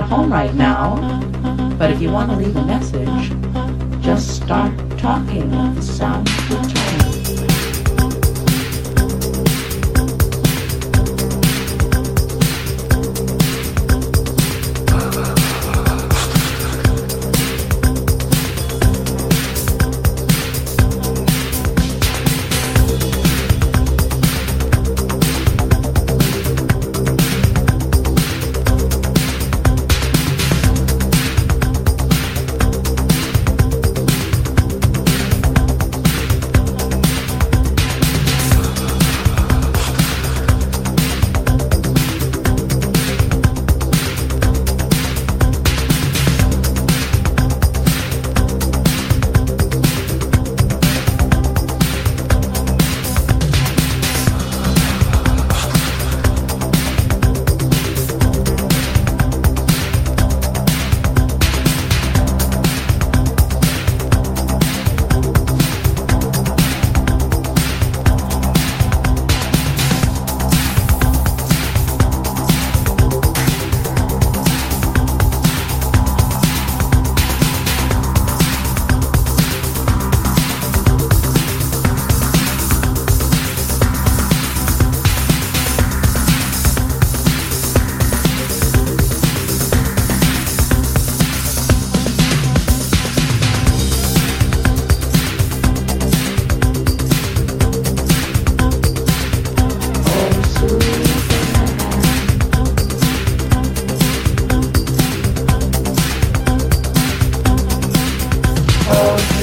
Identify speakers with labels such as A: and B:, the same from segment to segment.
A: right now, but if you want to leave a message, just start talking. The sound will turn.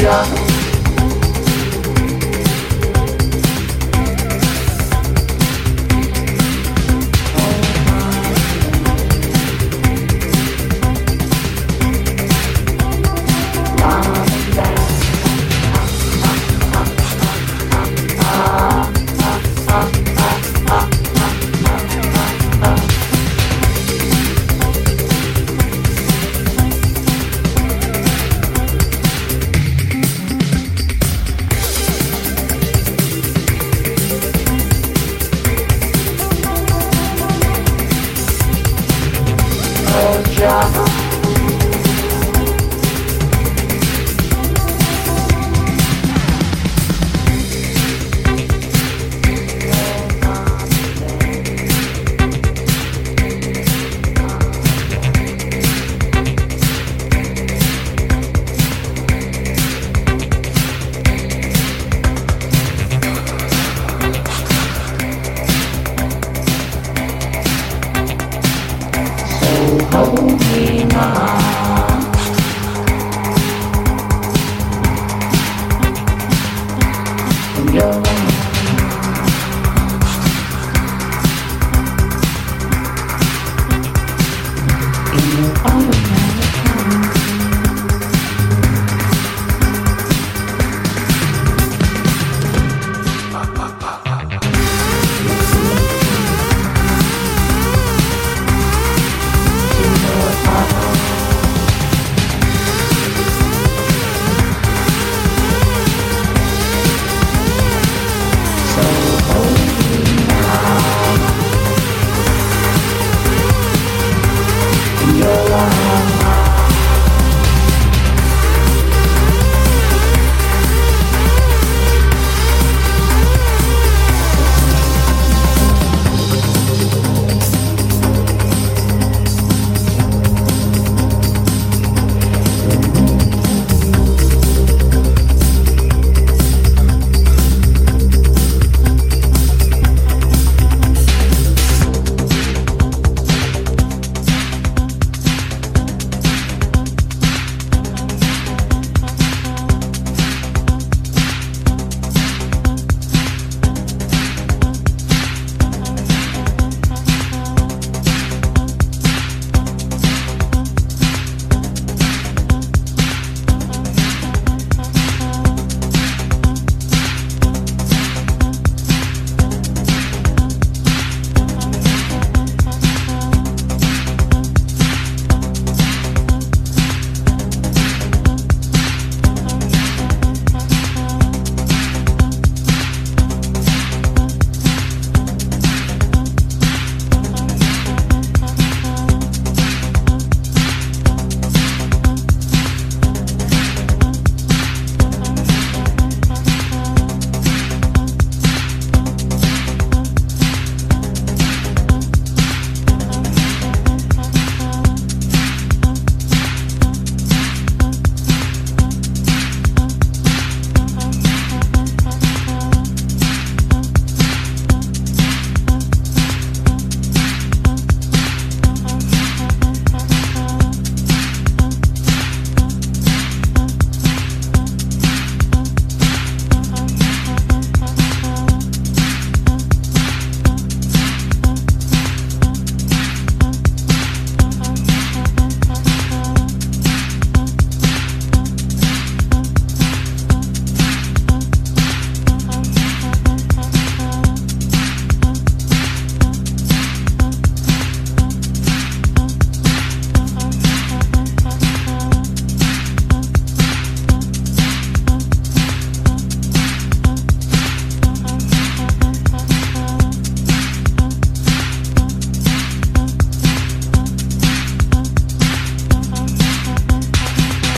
B: Young Gracias. Yeah.